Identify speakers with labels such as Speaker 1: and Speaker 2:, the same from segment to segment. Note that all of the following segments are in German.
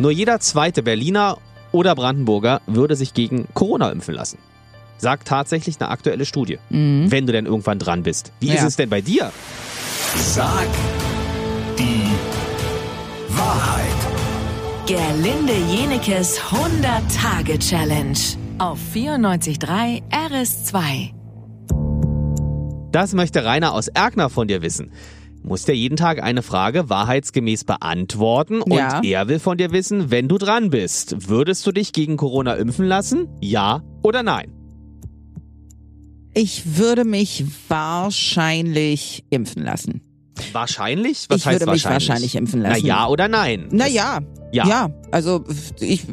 Speaker 1: Nur jeder zweite Berliner oder Brandenburger würde sich gegen Corona impfen lassen. Sagt tatsächlich eine aktuelle Studie. Wenn du denn irgendwann dran bist. Wie ist
Speaker 2: Ja.
Speaker 1: es denn bei dir?
Speaker 3: Sag die Wahrheit.
Speaker 4: Gerlinde Jenekes 100-Tage-Challenge auf 94.3 RS2.
Speaker 1: Das möchte Rainer aus Erkner von dir wissen. Muss der jeden Tag eine Frage wahrheitsgemäß beantworten und
Speaker 2: Ja.
Speaker 1: er will von dir wissen, wenn du dran bist, würdest du dich gegen Corona impfen lassen? Ja oder nein?
Speaker 2: Ich würde mich wahrscheinlich impfen lassen.
Speaker 1: Wahrscheinlich? Was
Speaker 2: ich
Speaker 1: heißt
Speaker 2: würde mich
Speaker 1: wahrscheinlich?
Speaker 2: wahrscheinlich impfen
Speaker 1: Na
Speaker 2: lassen.
Speaker 1: ja oder nein?
Speaker 2: Naja.
Speaker 1: Ja.
Speaker 2: Ja, also ich,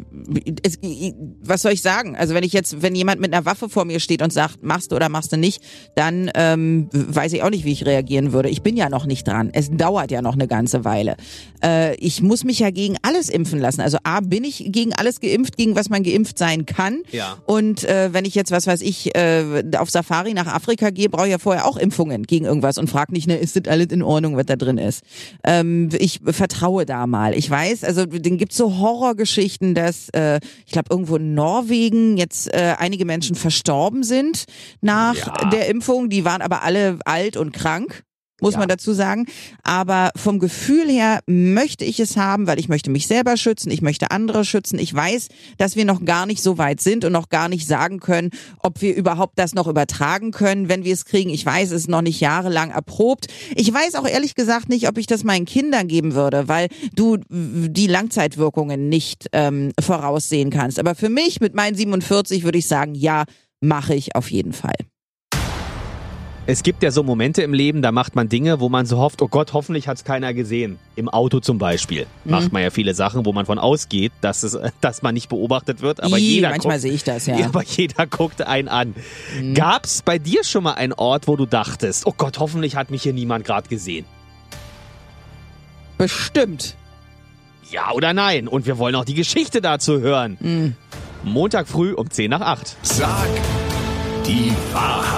Speaker 2: es, ich, was soll ich sagen? Also wenn ich jetzt, wenn jemand mit einer Waffe vor mir steht und sagt, machst du oder machst du nicht, dann ähm, weiß ich auch nicht, wie ich reagieren würde. Ich bin ja noch nicht dran. Es dauert ja noch eine ganze Weile. Äh, ich muss mich ja gegen alles impfen lassen. Also A, bin ich gegen alles geimpft, gegen was man geimpft sein kann.
Speaker 1: Ja.
Speaker 2: Und äh, wenn ich jetzt, was weiß ich, äh, auf Safari nach Afrika gehe, brauche ich ja vorher auch Impfungen gegen irgendwas und frag nicht, ne, ist das alles in Ordnung, was da drin ist. Ähm, ich vertraue da mal. Ich weiß, also den gibt's so Horrorgeschichten, dass äh, ich glaube irgendwo in Norwegen jetzt äh, einige Menschen verstorben sind nach
Speaker 1: Ja.
Speaker 2: der Impfung. Die waren aber alle alt und krank. Muss
Speaker 1: Ja.
Speaker 2: man dazu sagen. Aber vom Gefühl her möchte ich es haben, weil ich möchte mich selber schützen, ich möchte andere schützen. Ich weiß, dass wir noch gar nicht so weit sind und noch gar nicht sagen können, ob wir überhaupt das noch übertragen können, wenn wir es kriegen. Ich weiß, es ist noch nicht jahrelang erprobt. Ich weiß auch ehrlich gesagt nicht, ob ich das meinen Kindern geben würde, weil du die Langzeitwirkungen nicht ähm, voraussehen kannst. Aber für mich mit meinen 47 würde ich sagen, ja, mache ich auf jeden Fall.
Speaker 1: Es gibt ja so Momente im Leben, da macht man Dinge, wo man so hofft, oh Gott, hoffentlich hat's keiner gesehen. Im Auto zum Beispiel
Speaker 2: Mhm.
Speaker 1: macht man ja viele Sachen, wo man von ausgeht, dass, es, dass man nicht beobachtet wird. Aber
Speaker 2: Ih,
Speaker 1: jeder
Speaker 2: manchmal
Speaker 1: guckt,
Speaker 2: sehe ich das, ja.
Speaker 1: Aber jeder guckt einen an.
Speaker 2: Mhm.
Speaker 1: Gab's bei dir schon mal einen Ort, wo du dachtest, oh Gott, hoffentlich hat mich hier niemand gerade gesehen?
Speaker 2: Bestimmt.
Speaker 1: Ja oder nein? Und wir wollen auch die Geschichte dazu hören.
Speaker 2: Mhm.
Speaker 1: Montag früh um 10 nach 8.
Speaker 3: Sag die Wahrheit.